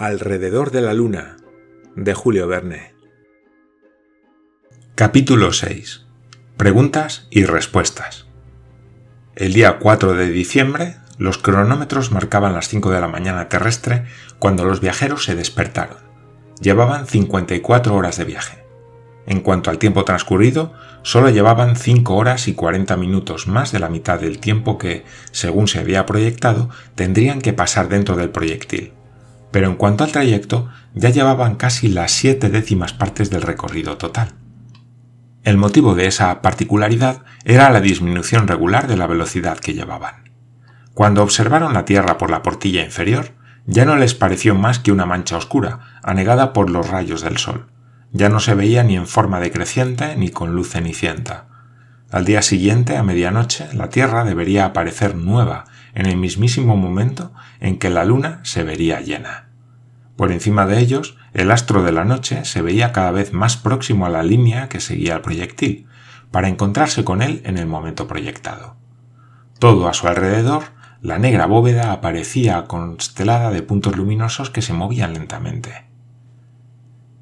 Alrededor de la Luna, de Julio Verne. Capítulo 6. Preguntas y respuestas. El día 4 de diciembre, los cronómetros marcaban las 5 de la mañana terrestre cuando los viajeros se despertaron. Llevaban 54 horas de viaje. En cuanto al tiempo transcurrido, solo llevaban 5 horas y 40 minutos más de la mitad del tiempo que, según se había proyectado, tendrían que pasar dentro del proyectil. Pero en cuanto al trayecto, ya llevaban casi las siete décimas partes del recorrido total. El motivo de esa particularidad era la disminución regular de la velocidad que llevaban. Cuando observaron la Tierra por la portilla inferior, ya no les pareció más que una mancha oscura, anegada por los rayos del sol. Ya no se veía ni en forma decreciente ni con luz cenicienta. Al día siguiente, a medianoche, la Tierra debería aparecer nueva, en el mismísimo momento en que la luna se vería llena. Por encima de ellos, el astro de la noche se veía cada vez más próximo a la línea que seguía el proyectil, para encontrarse con él en el momento proyectado. Todo a su alrededor, la negra bóveda aparecía constelada de puntos luminosos que se movían lentamente.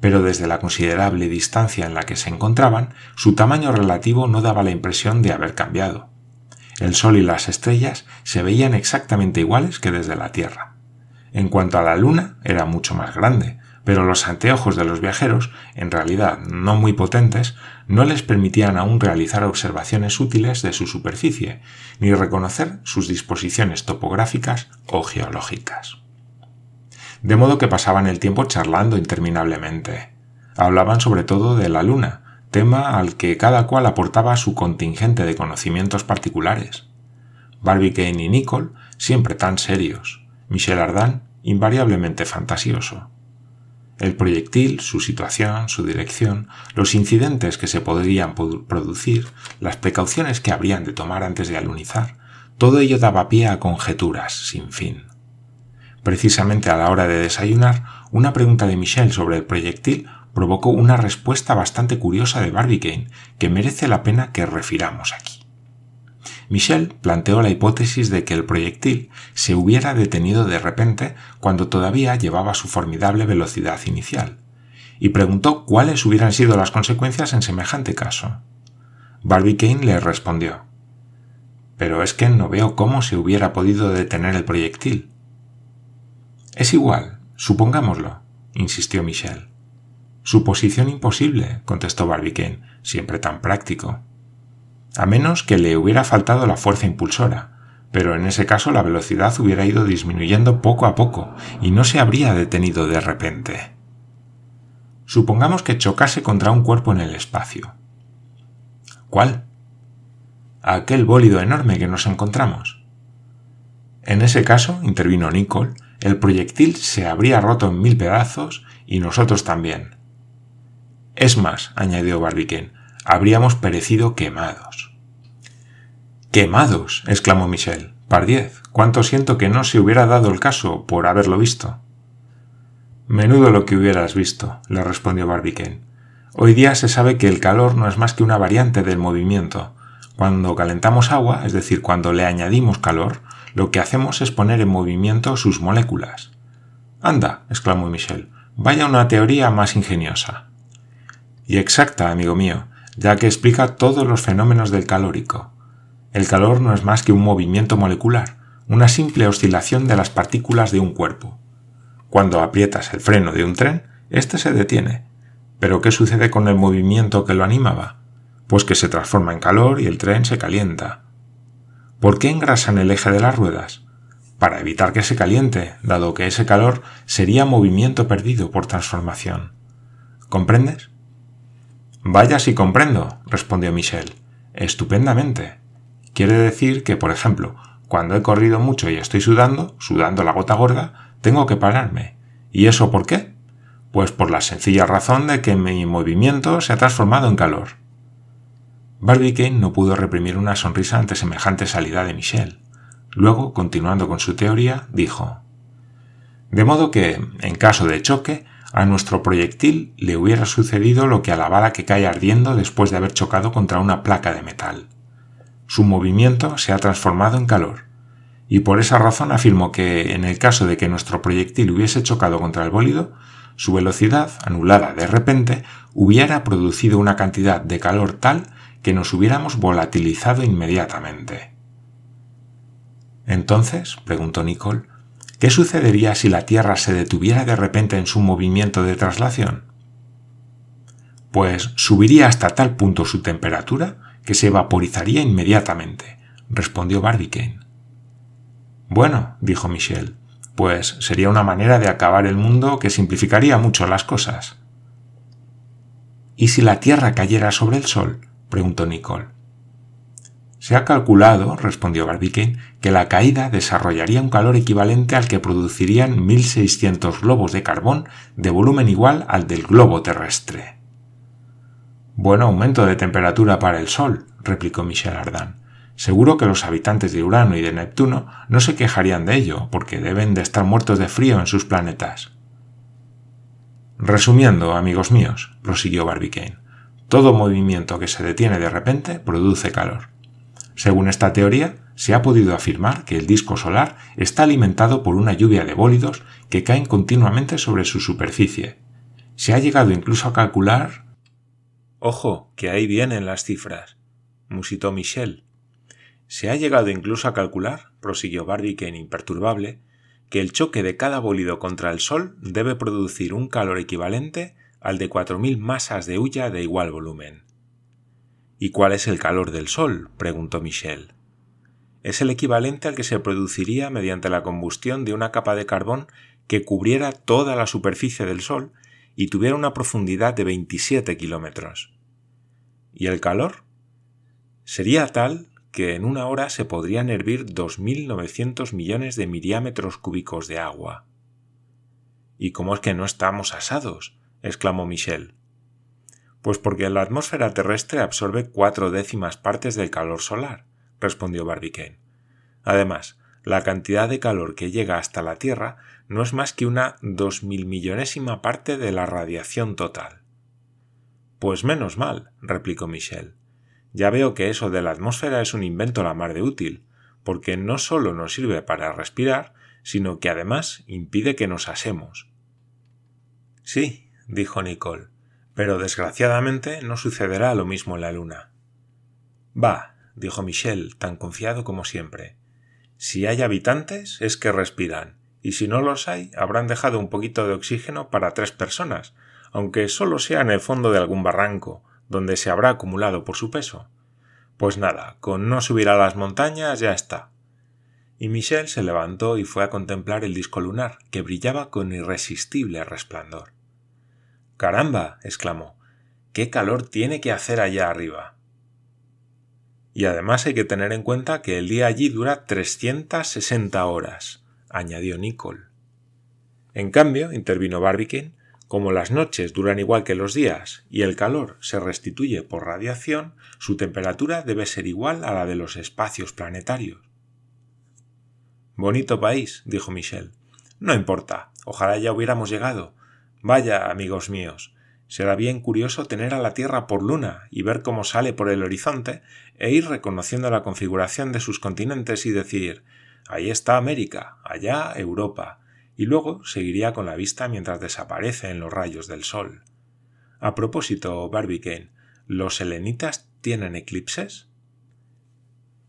Pero desde la considerable distancia en la que se encontraban, su tamaño relativo no daba la impresión de haber cambiado. El Sol y las estrellas se veían exactamente iguales que desde la Tierra. En cuanto a la Luna, era mucho más grande, pero los anteojos de los viajeros, en realidad no muy potentes, no les permitían aún realizar observaciones útiles de su superficie, ni reconocer sus disposiciones topográficas o geológicas. De modo que pasaban el tiempo charlando interminablemente. Hablaban sobre todo de la Luna, tema al que cada cual aportaba su contingente de conocimientos particulares. Barbicane y Nicole siempre tan serios, Michel Ardan invariablemente fantasioso. El proyectil, su situación, su dirección, los incidentes que se podrían producir, las precauciones que habrían de tomar antes de alunizar, todo ello daba pie a conjeturas sin fin. Precisamente a la hora de desayunar, una pregunta de Michel sobre el proyectil provocó una respuesta bastante curiosa de Barbicane que merece la pena que refiramos aquí. Michel planteó la hipótesis de que el proyectil se hubiera detenido de repente cuando todavía llevaba su formidable velocidad inicial, y preguntó cuáles hubieran sido las consecuencias en semejante caso. Barbicane le respondió Pero es que no veo cómo se hubiera podido detener el proyectil. Es igual, supongámoslo, insistió Michel. Suposición imposible, contestó Barbicane, siempre tan práctico a menos que le hubiera faltado la fuerza impulsora, pero en ese caso la velocidad hubiera ido disminuyendo poco a poco y no se habría detenido de repente. Supongamos que chocase contra un cuerpo en el espacio. ¿Cuál? Aquel bólido enorme que nos encontramos. En ese caso, intervino Nicole, el proyectil se habría roto en mil pedazos y nosotros también. Es más, añadió Barbicane, habríamos perecido quemados. Quemados, exclamó Michel. Pardiez, cuánto siento que no se hubiera dado el caso por haberlo visto. Menudo lo que hubieras visto, le respondió Barbicane. Hoy día se sabe que el calor no es más que una variante del movimiento. Cuando calentamos agua, es decir, cuando le añadimos calor, lo que hacemos es poner en movimiento sus moléculas. Anda, exclamó Michel, vaya una teoría más ingeniosa. Y exacta, amigo mío, ya que explica todos los fenómenos del calórico. El calor no es más que un movimiento molecular, una simple oscilación de las partículas de un cuerpo. Cuando aprietas el freno de un tren, éste se detiene. Pero ¿qué sucede con el movimiento que lo animaba? Pues que se transforma en calor y el tren se calienta. ¿Por qué engrasan el eje de las ruedas? Para evitar que se caliente, dado que ese calor sería movimiento perdido por transformación. ¿Comprendes? Vaya si comprendo, respondió Michel. Estupendamente. Quiere decir que, por ejemplo, cuando he corrido mucho y estoy sudando, sudando la gota gorda, tengo que pararme. ¿Y eso por qué? Pues por la sencilla razón de que mi movimiento se ha transformado en calor. Barbicane no pudo reprimir una sonrisa ante semejante salida de Michel. Luego, continuando con su teoría, dijo De modo que, en caso de choque, a nuestro proyectil le hubiera sucedido lo que a la bala que cae ardiendo después de haber chocado contra una placa de metal. Su movimiento se ha transformado en calor, y por esa razón afirmó que, en el caso de que nuestro proyectil hubiese chocado contra el bólido, su velocidad, anulada de repente, hubiera producido una cantidad de calor tal que nos hubiéramos volatilizado inmediatamente. Entonces, preguntó Nicole, ¿qué sucedería si la Tierra se detuviera de repente en su movimiento de traslación? Pues subiría hasta tal punto su temperatura que se vaporizaría inmediatamente, respondió Barbicane. Bueno, dijo Michel, pues sería una manera de acabar el mundo que simplificaría mucho las cosas. ¿Y si la Tierra cayera sobre el Sol? preguntó Nicole. Se ha calculado, respondió Barbicane, que la caída desarrollaría un calor equivalente al que producirían 1600 globos de carbón de volumen igual al del globo terrestre. Buen aumento de temperatura para el Sol, replicó Michel Ardan. Seguro que los habitantes de Urano y de Neptuno no se quejarían de ello, porque deben de estar muertos de frío en sus planetas. Resumiendo, amigos míos, prosiguió Barbicane, todo movimiento que se detiene de repente produce calor. Según esta teoría, se ha podido afirmar que el disco solar está alimentado por una lluvia de bólidos que caen continuamente sobre su superficie. Se ha llegado incluso a calcular. Ojo, que ahí vienen las cifras, musitó Michel, se ha llegado incluso a calcular, prosiguió Barbicane imperturbable, que el choque de cada bólido contra el Sol debe producir un calor equivalente al de 4.000 masas de hulla de igual volumen. ¿Y cuál es el calor del Sol? preguntó Michel. Es el equivalente al que se produciría mediante la combustión de una capa de carbón que cubriera toda la superficie del Sol y tuviera una profundidad de 27 kilómetros. ¿Y el calor? Sería tal que en una hora se podrían hervir 2.900 millones de miriámetros cúbicos de agua. ¿Y cómo es que no estamos asados? exclamó Michel. Pues porque la atmósfera terrestre absorbe cuatro décimas partes del calor solar, respondió Barbicane. Además, la cantidad de calor que llega hasta la Tierra no es más que una dos mil millonésima parte de la radiación total. Pues menos mal, replicó Michel. Ya veo que eso de la atmósfera es un invento la mar de útil, porque no solo nos sirve para respirar, sino que además impide que nos asemos. Sí, dijo Nicole, pero desgraciadamente no sucederá lo mismo en la luna. Va, dijo Michel, tan confiado como siempre. Si hay habitantes es que respiran, y si no los hay, habrán dejado un poquito de oxígeno para tres personas, aunque solo sea en el fondo de algún barranco, donde se habrá acumulado por su peso. Pues nada, con no subir a las montañas ya está. Y Michel se levantó y fue a contemplar el disco lunar, que brillaba con irresistible resplandor. Caramba. exclamó. qué calor tiene que hacer allá arriba. Y además hay que tener en cuenta que el día allí dura 360 horas, añadió Nicole. En cambio, intervino Barbicane, como las noches duran igual que los días y el calor se restituye por radiación, su temperatura debe ser igual a la de los espacios planetarios. Bonito país, dijo Michel. No importa, ojalá ya hubiéramos llegado. Vaya, amigos míos, será bien curioso tener a la Tierra por luna y ver cómo sale por el horizonte e ir reconociendo la configuración de sus continentes y decir ahí está América, allá Europa, y luego seguiría con la vista mientras desaparece en los rayos del sol. A propósito, Barbicane, ¿los selenitas tienen eclipses?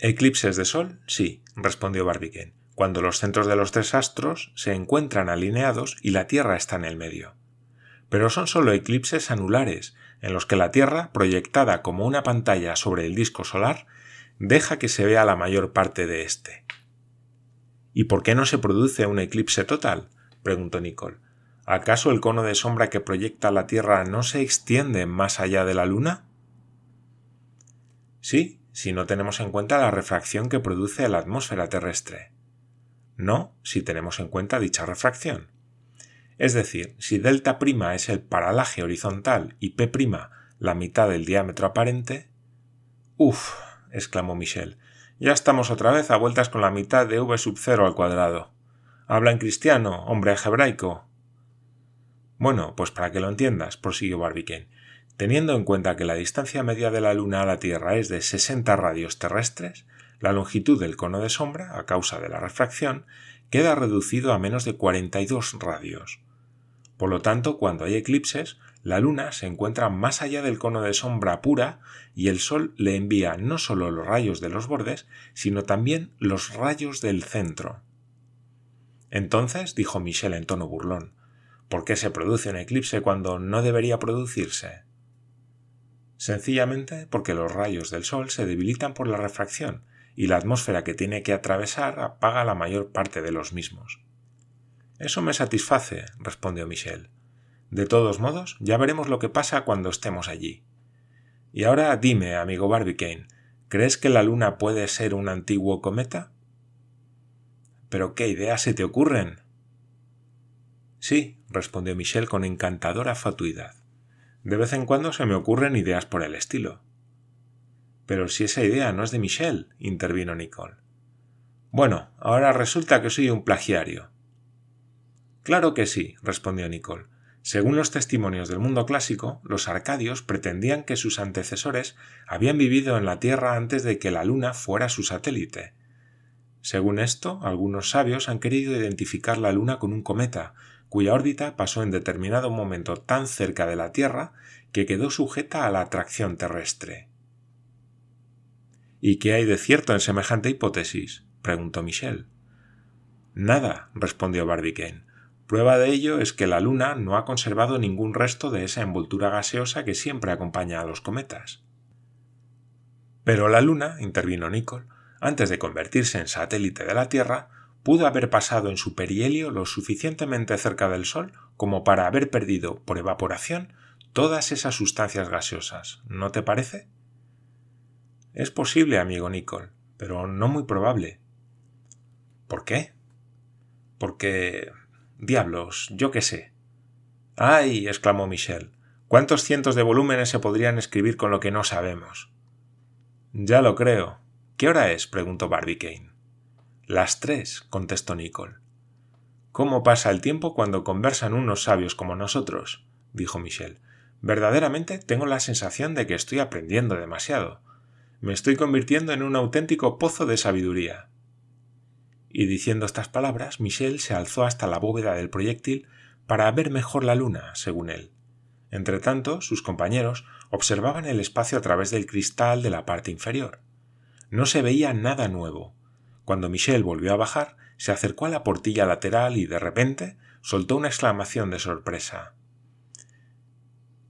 Eclipses de sol, sí, respondió Barbicane, cuando los centros de los tres astros se encuentran alineados y la Tierra está en el medio. Pero son solo eclipses anulares, en los que la Tierra, proyectada como una pantalla sobre el disco solar, deja que se vea la mayor parte de éste. ¿Y por qué no se produce un eclipse total? preguntó Nicole. ¿Acaso el cono de sombra que proyecta la Tierra no se extiende más allá de la Luna? Sí, si no tenemos en cuenta la refracción que produce la atmósfera terrestre. No, si tenemos en cuenta dicha refracción. Es decir, si delta' es el paralaje horizontal y p' la mitad del diámetro aparente. Uf, exclamó Michel, ya estamos otra vez a vueltas con la mitad de v sub cero al cuadrado. Habla en cristiano, hombre hebraico. Bueno, pues para que lo entiendas, prosiguió Barbicane, teniendo en cuenta que la distancia media de la Luna a la Tierra es de 60 radios terrestres, la longitud del cono de sombra, a causa de la refracción, queda reducido a menos de 42 radios. Por lo tanto, cuando hay eclipses, la Luna se encuentra más allá del cono de sombra pura y el Sol le envía no solo los rayos de los bordes, sino también los rayos del centro. Entonces, dijo Michel en tono burlón, ¿por qué se produce un eclipse cuando no debería producirse? Sencillamente porque los rayos del Sol se debilitan por la refracción y la atmósfera que tiene que atravesar apaga la mayor parte de los mismos. Eso me satisface, respondió Michel. De todos modos, ya veremos lo que pasa cuando estemos allí. Y ahora dime, amigo Barbicane, ¿crees que la Luna puede ser un antiguo cometa? ¿Pero qué ideas se te ocurren? Sí, respondió Michel con encantadora fatuidad. De vez en cuando se me ocurren ideas por el estilo. Pero si esa idea no es de Michel, intervino Nicole. Bueno, ahora resulta que soy un plagiario. Claro que sí, respondió Nicole. Según los testimonios del mundo clásico, los arcadios pretendían que sus antecesores habían vivido en la Tierra antes de que la Luna fuera su satélite. Según esto, algunos sabios han querido identificar la Luna con un cometa, cuya órbita pasó en determinado momento tan cerca de la Tierra que quedó sujeta a la atracción terrestre. ¿Y qué hay de cierto en semejante hipótesis? preguntó Michel. Nada, respondió Barbicane. Prueba de ello es que la Luna no ha conservado ningún resto de esa envoltura gaseosa que siempre acompaña a los cometas. Pero la Luna, intervino Nicole, antes de convertirse en satélite de la Tierra, pudo haber pasado en su perihelio lo suficientemente cerca del Sol como para haber perdido, por evaporación, todas esas sustancias gaseosas, ¿no te parece? Es posible, amigo Nicole, pero no muy probable. ¿Por qué? Porque. Diablos, yo qué sé. ¡Ay! exclamó Michel. ¿Cuántos cientos de volúmenes se podrían escribir con lo que no sabemos? Ya lo creo. ¿Qué hora es? preguntó Barbicane. Las tres, contestó Nicole. ¿Cómo pasa el tiempo cuando conversan unos sabios como nosotros? dijo Michel. Verdaderamente tengo la sensación de que estoy aprendiendo demasiado. Me estoy convirtiendo en un auténtico pozo de sabiduría. Y diciendo estas palabras, Michel se alzó hasta la bóveda del proyectil para ver mejor la luna, según él. Entretanto, sus compañeros observaban el espacio a través del cristal de la parte inferior. No se veía nada nuevo, cuando Michel volvió a bajar, se acercó a la portilla lateral y de repente soltó una exclamación de sorpresa.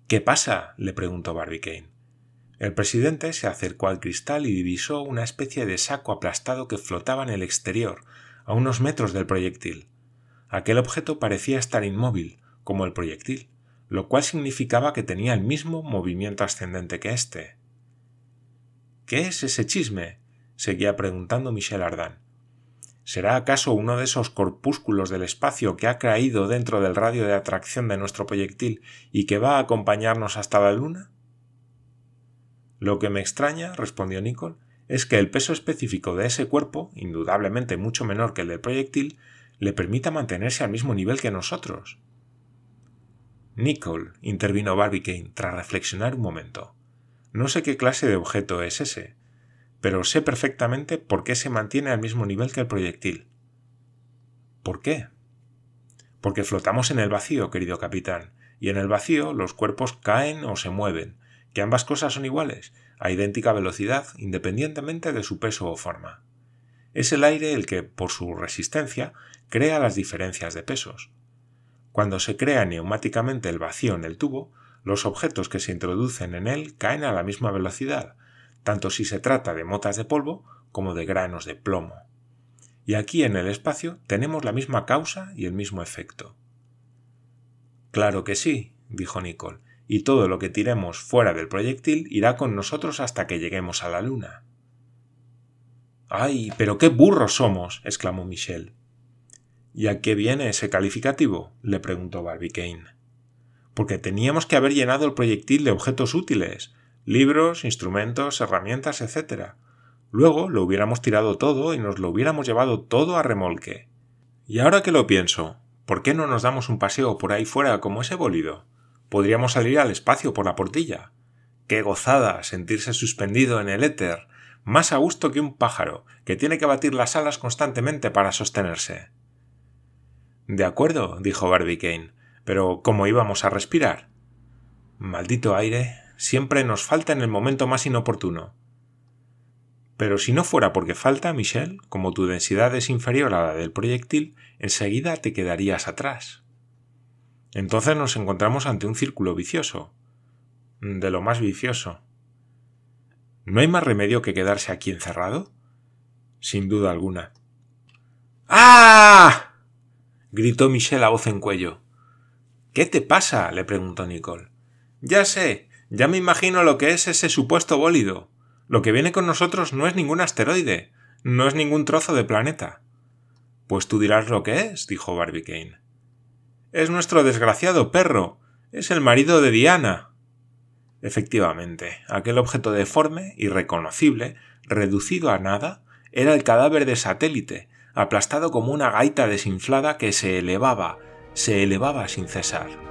¿Qué pasa? le preguntó Barbicane. El presidente se acercó al cristal y divisó una especie de saco aplastado que flotaba en el exterior, a unos metros del proyectil. Aquel objeto parecía estar inmóvil, como el proyectil, lo cual significaba que tenía el mismo movimiento ascendente que éste. ¿Qué es ese chisme? seguía preguntando Michel Ardan. ¿Será acaso uno de esos corpúsculos del espacio que ha caído dentro del radio de atracción de nuestro proyectil y que va a acompañarnos hasta la Luna? Lo que me extraña, respondió Nicole, es que el peso específico de ese cuerpo, indudablemente mucho menor que el del proyectil, le permita mantenerse al mismo nivel que nosotros. Nicole, intervino Barbicane tras reflexionar un momento. No sé qué clase de objeto es ese, pero sé perfectamente por qué se mantiene al mismo nivel que el proyectil. ¿Por qué? Porque flotamos en el vacío, querido capitán, y en el vacío los cuerpos caen o se mueven, que ambas cosas son iguales, a idéntica velocidad, independientemente de su peso o forma. Es el aire el que, por su resistencia, crea las diferencias de pesos. Cuando se crea neumáticamente el vacío en el tubo, los objetos que se introducen en él caen a la misma velocidad, tanto si se trata de motas de polvo como de granos de plomo. Y aquí en el espacio tenemos la misma causa y el mismo efecto. Claro que sí, dijo Nicole, y todo lo que tiremos fuera del proyectil irá con nosotros hasta que lleguemos a la luna. ¡Ay, pero qué burros somos! exclamó Michel. ¿Y a qué viene ese calificativo? le preguntó Barbicane. Porque teníamos que haber llenado el proyectil de objetos útiles, libros, instrumentos, herramientas, etc. Luego lo hubiéramos tirado todo y nos lo hubiéramos llevado todo a remolque. Y ahora que lo pienso, ¿por qué no nos damos un paseo por ahí fuera como ese bólido? Podríamos salir al espacio por la portilla. Qué gozada sentirse suspendido en el éter, más a gusto que un pájaro, que tiene que batir las alas constantemente para sostenerse. De acuerdo, dijo Barbicane, pero ¿cómo íbamos a respirar? Maldito aire, siempre nos falta en el momento más inoportuno. Pero si no fuera porque falta, Michel, como tu densidad es inferior a la del proyectil, enseguida te quedarías atrás. Entonces nos encontramos ante un círculo vicioso. De lo más vicioso. ¿No hay más remedio que quedarse aquí encerrado? Sin duda alguna. ¡Ah! gritó Michel a voz en cuello. ¿Qué te pasa? le preguntó Nicole. Ya sé, ya me imagino lo que es ese supuesto bólido. Lo que viene con nosotros no es ningún asteroide, no es ningún trozo de planeta. Pues tú dirás lo que es, dijo Barbicane. Es nuestro desgraciado perro. Es el marido de Diana. Efectivamente, aquel objeto deforme, irreconocible, reducido a nada, era el cadáver de satélite, aplastado como una gaita desinflada que se elevaba, se elevaba sin cesar.